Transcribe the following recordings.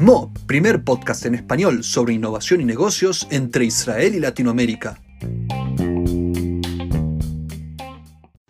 Mo, primer podcast en español sobre innovación y negocios entre Israel y Latinoamérica.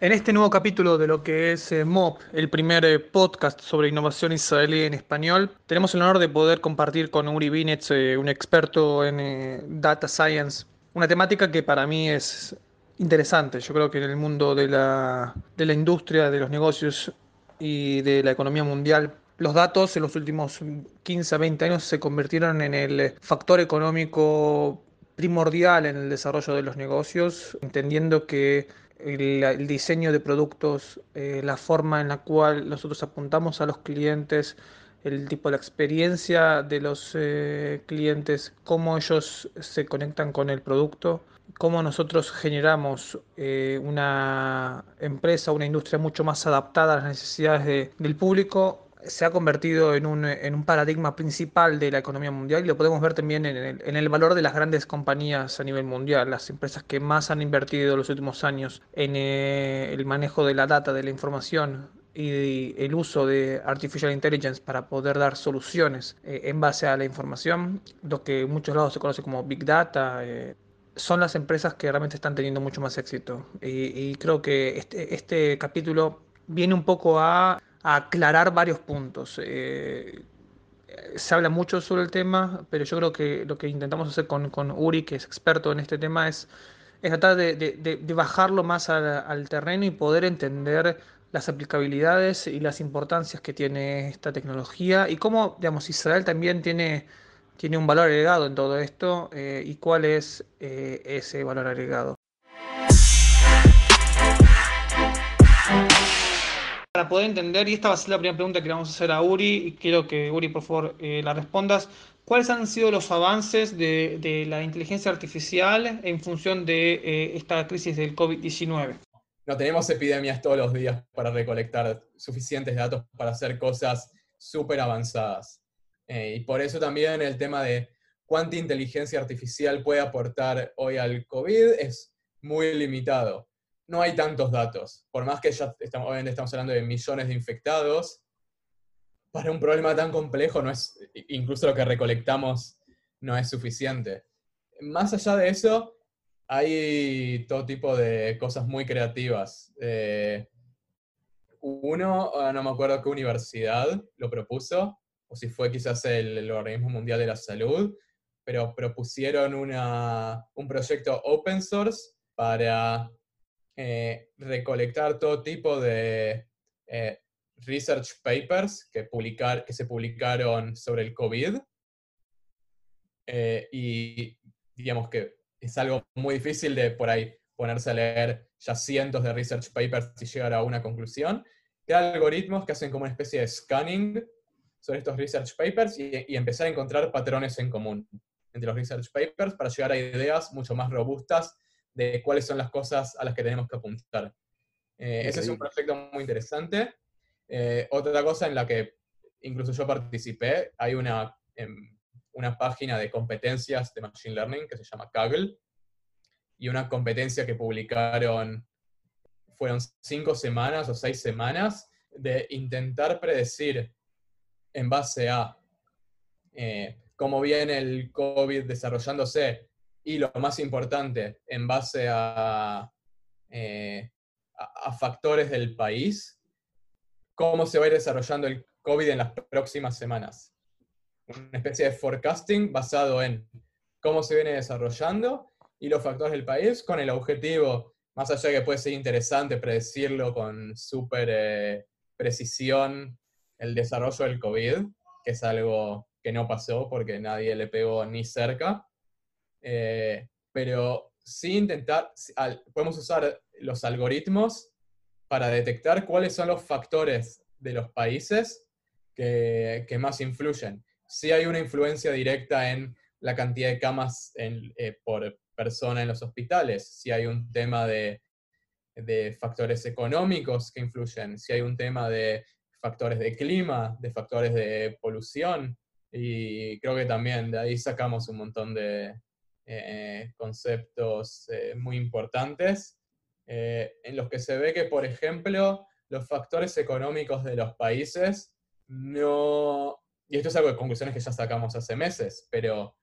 En este nuevo capítulo de lo que es eh, MOP, el primer eh, podcast sobre innovación israelí en español, tenemos el honor de poder compartir con Uri Binetz, eh, un experto en data science, una temática que para mí es interesante. Yo creo que en el mundo de la, de la industria, de los negocios y de la economía mundial, los datos en los últimos 15 a 20 años se convirtieron en el factor económico primordial en el desarrollo de los negocios, entendiendo que el, diseño de productos, eh, la forma en la cual nosotros apuntamos a los clientes, el tipo de experiencia de los eh, clientes, cómo ellos se conectan con el producto, cómo nosotros generamos eh, una empresa, una industria mucho más adaptada a las necesidades del público, se ha convertido en un, paradigma principal de la economía mundial y lo podemos ver también en el, valor de las grandes compañías a nivel mundial, las empresas que más han invertido los últimos años en eh, el manejo de la data, de la información y el uso de artificial intelligence para poder dar soluciones eh, en base a la información, lo que en muchos lados se conoce como big data. Son las empresas que realmente están teniendo mucho más éxito. Y, creo que este, este capítulo viene un poco a aclarar varios puntos. Eh, se habla mucho sobre el tema, pero yo creo que lo que intentamos hacer con, con Uri, que es experto en este tema, es, es tratar de, de, bajarlo más al, terreno y poder entender las aplicabilidades y las importancias que tiene esta tecnología y cómo, digamos, Israel también tiene, tiene un valor agregado en todo esto eh, y cuál es eh, ese valor agregado. para poder entender, y esta va a ser la primera pregunta que le vamos a hacer a Uri, y quiero que Uri, por favor, eh, la respondas. ¿Cuáles han sido los avances de, la inteligencia artificial en función de eh, esta crisis del COVID-19? No tenemos epidemias todos los días para recolectar suficientes datos para hacer cosas súper avanzadas. Eh, y por eso también el tema de cuánta inteligencia artificial puede aportar hoy al COVID es muy limitado no hay tantos datos. Por más que ya estamos, obviamente estamos hablando de millones de infectados, para un problema tan complejo no es, incluso lo que recolectamos no es suficiente. Más allá de eso, hay todo tipo de cosas muy creativas. Eh, uno, ah, no me acuerdo qué universidad lo propuso, o si fue quizás el, Organismo Mundial de la Salud, pero propusieron un proyecto open source para eh, recolectar todo tipo de eh, research papers que, publicar, que se publicaron sobre el COVID. Eh, y digamos que es algo muy difícil de por ahí ponerse a leer ya cientos de research papers y llegar a una conclusión. Hay algoritmos que hacen como una especie de scanning sobre estos research papers y, y, empezar a encontrar patrones en común entre los research papers para llegar a ideas mucho más robustas de cuáles son las cosas a las que tenemos que apuntar. Eh, ese es un proyecto muy interesante. Eh, otra cosa en la que incluso yo participé, hay una, em, una página de competencias de Machine Learning que se llama Kaggle, y una competencia que publicaron, fueron cinco semanas o seis semanas, de intentar predecir en base a eh, cómo viene el COVID desarrollándose y lo más importante, en base eh, a, a, factores del país, cómo se va a ir desarrollando el COVID en las próximas semanas. Una especie de forecasting basado en cómo se viene desarrollando y los factores del país con el objetivo, más allá de que puede ser interesante predecirlo con súper eh, precisión, el desarrollo del COVID, que es algo que no pasó porque nadie le pegó ni cerca, eh, pero sí intentar, podemos usar los algoritmos para detectar cuáles son los factores de los países que, más influyen. Si hay una influencia directa en la cantidad de camas eh, por persona en los hospitales, si hay un tema de, de factores económicos que influyen, si hay un tema de factores de clima, de factores de polución, y creo que también de ahí sacamos un montón de, eh, conceptos eh, muy importantes, eh, en los que se ve que, por ejemplo, los factores económicos de los países no, y esto es algo de conclusiones que ya sacamos hace meses, pero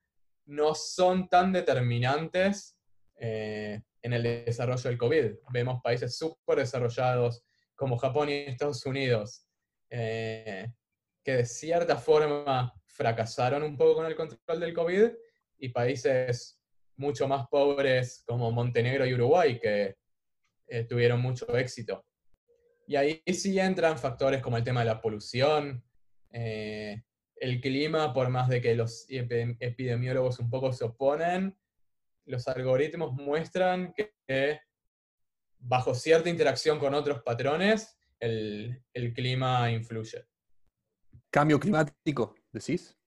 no son tan determinantes en el desarrollo del COVID. Vemos países súper desarrollados como Japón y Estados Unidos, eh, que de cierta forma fracasaron un poco con el control del COVID, y países mucho más pobres como Montenegro y Uruguay, que eh, tuvieron mucho éxito. Y ahí sí entran factores como el tema de la polución, eh, el clima, por más de que los epidemiólogos un poco se oponen, los algoritmos muestran que, bajo cierta interacción con otros patrones, el, clima influye. ¿Cambio climático, decís?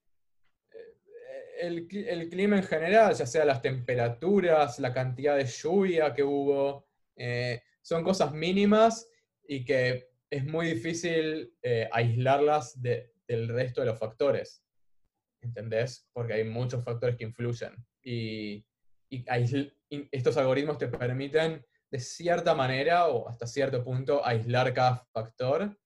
Eh, el, clima en general, ya sea las temperaturas, la cantidad de lluvia que hubo, eh, son cosas mínimas y que es muy difícil eh, aislarlas del resto de los factores. ¿Entendés? Porque hay muchos factores que influyen. Y, estos algoritmos te permiten, de cierta manera o hasta cierto punto, aislar cada factor.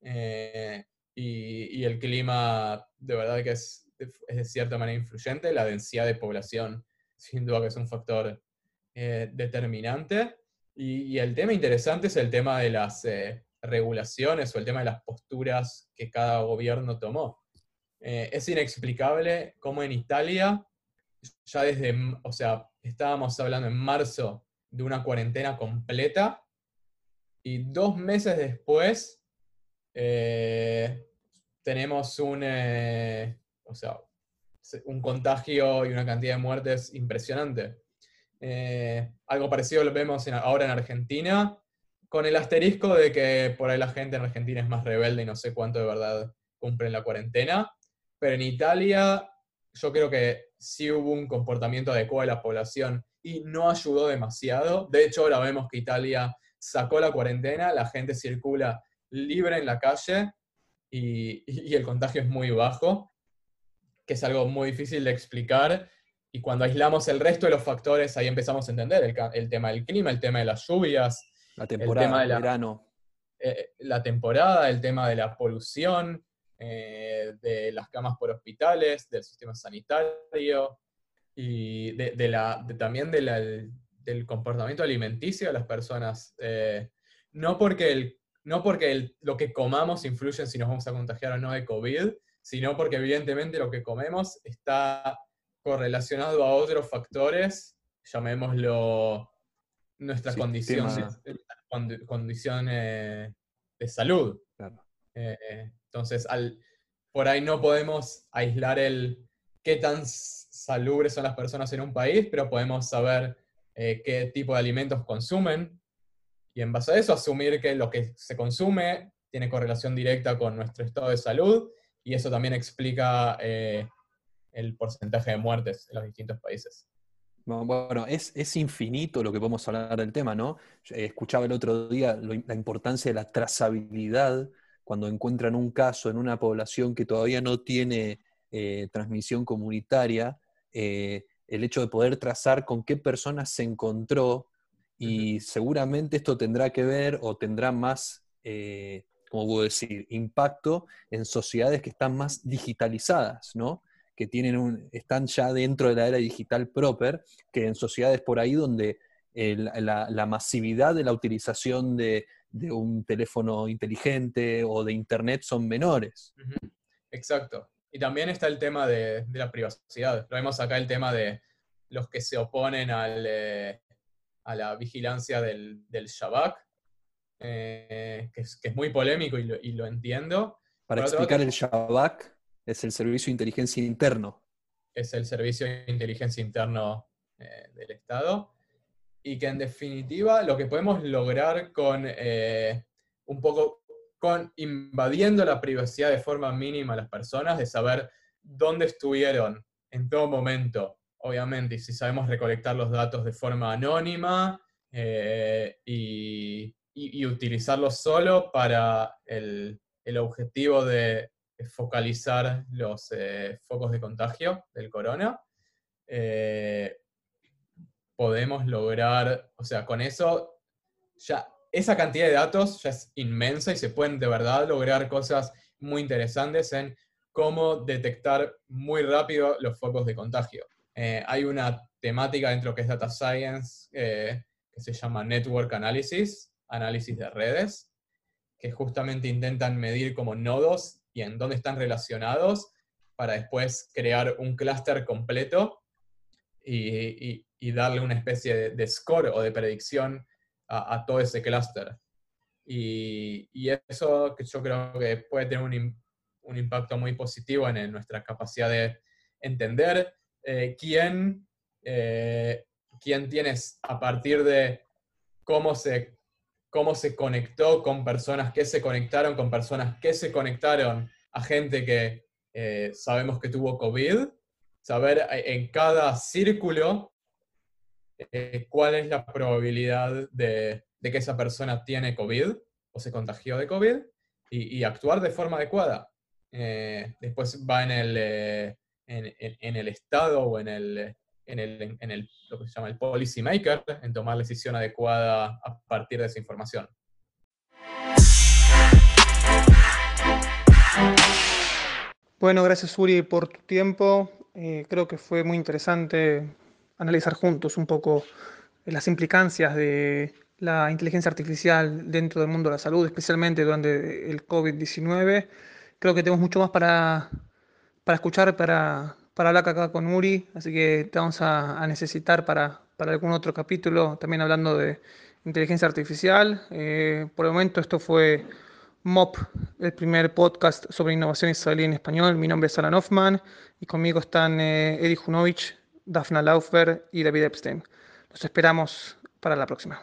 Eh, y, el clima, de verdad que es, de cierta manera influyente. La densidad de población, sin duda que es un factor eh, determinante. Y, el tema interesante es el tema de las eh, regulaciones o el tema de las posturas que cada gobierno tomó. Es inexplicable cómo en Italia, ya desde, o sea, estábamos hablando en marzo de una cuarentena completa y dos meses después eh, tenemos un, o sea, un contagio y una cantidad de muertes impresionante. Eh, algo parecido lo vemos ahora en Argentina, con el asterisco de que por ahí la gente en Argentina es más rebelde y no sé cuánto de verdad cumplen la cuarentena. Pero en Italia yo creo que sí hubo un comportamiento adecuado de la población y no ayudó demasiado. De hecho, ahora vemos que Italia sacó la cuarentena, la gente circula libre en la calle y, y el contagio es muy bajo, que es algo muy difícil de explicar y cuando aislamos el resto de los factores, ahí empezamos a entender el, tema del clima, el tema de las lluvias, la temporada, el tema del verano. Eh, la temporada, el tema de la polución, eh, de las camas por hospitales, del sistema sanitario y de, la, también del comportamiento alimenticio de las personas. Eh, no porque, el, no porque lo que comamos influye en si nos vamos a contagiar o no de COVID, sino porque evidentemente lo que comemos está correlacionado a otros factores, llamémoslo nuestra condición, condición eh, de salud. Eh, entonces, al, por ahí no podemos aislar el qué tan salubres son las personas en un país, pero podemos saber eh, qué tipo de alimentos consumen y en base a eso asumir que lo que se consume tiene correlación directa con nuestro estado de salud y eso también explica el porcentaje de muertes en los distintos países. Bueno, es, es, infinito lo que podemos hablar del tema, ¿no? Eh, escuchaba el otro día la importancia de la trazabilidad cuando encuentran un caso en una población que todavía no tiene eh, transmisión comunitaria, eh, el hecho de poder trazar con qué personas se encontró y seguramente esto tendrá que ver o tendrá más, ¿cómo puedo decir?, impacto en sociedades que están más digitalizadas, ¿no? que tienen un, están ya dentro de la era digital proper, que en sociedades por ahí donde la, masividad de la utilización de, un teléfono inteligente o de Internet son menores. Exacto. Y también está el tema de, la privacidad. Lo vemos acá el tema de los que se oponen eh, a la vigilancia del, del Shabak, eh, que, es, muy polémico y lo, entiendo. Para explicar el Shabak, es el Servicio de Inteligencia Interno. Es el Servicio de Inteligencia Interno eh, del Estado. Y que en definitiva lo que podemos lograr con un poco, con invadiendo la privacidad de forma mínima a las personas, de saber dónde estuvieron en todo momento, obviamente, y si sabemos recolectar los datos de forma anónima eh, y, utilizarlos solo para el objetivo de focalizar los eh, focos de contagio del corona, eh, podemos lograr, o sea, con eso ya esa cantidad de datos ya es inmensa y se pueden de verdad lograr cosas muy interesantes en cómo detectar muy rápido los focos de contagio. Eh, hay una temática dentro que es Data Science eh, que se llama Network Analysis, análisis de redes, que justamente intentan medir como nodos y en dónde están relacionados para después crear un clúster completo y, darle una especie de, score o de predicción a, todo ese clúster. Y, eso que yo creo que puede tener un, impacto muy positivo en, nuestra capacidad de entender eh, quién, eh, quién tienes a partir de cómo se, cómo se conectó con personas que se conectaron, con personas que se conectaron a gente que eh, sabemos que tuvo COVID, saber en cada círculo cuál es la probabilidad de, que esa persona tiene COVID o se contagió de COVID y, actuar de forma adecuada. después va en el, en, el Estado o en el, en el, en el, lo que se llama el policy maker, en tomar la decisión adecuada a partir de esa información. Bueno, gracias Uri por tu tiempo. Eh, creo que fue muy interesante analizar juntos un poco las implicancias de la inteligencia artificial dentro del mundo de la salud, especialmente durante el COVID-19. Creo que tenemos mucho más para, para escuchar, para, para hablar acá con Uri, así que te vamos a, necesitar para, algún otro capítulo, también hablando de inteligencia artificial. Eh, por el momento esto fue MOP, el primer podcast sobre innovación israelí en español. Mi nombre es Alan Hoffman y conmigo están eh, Eddie Junovich, Dafna Laufer y David Epstein. Los esperamos para la próxima.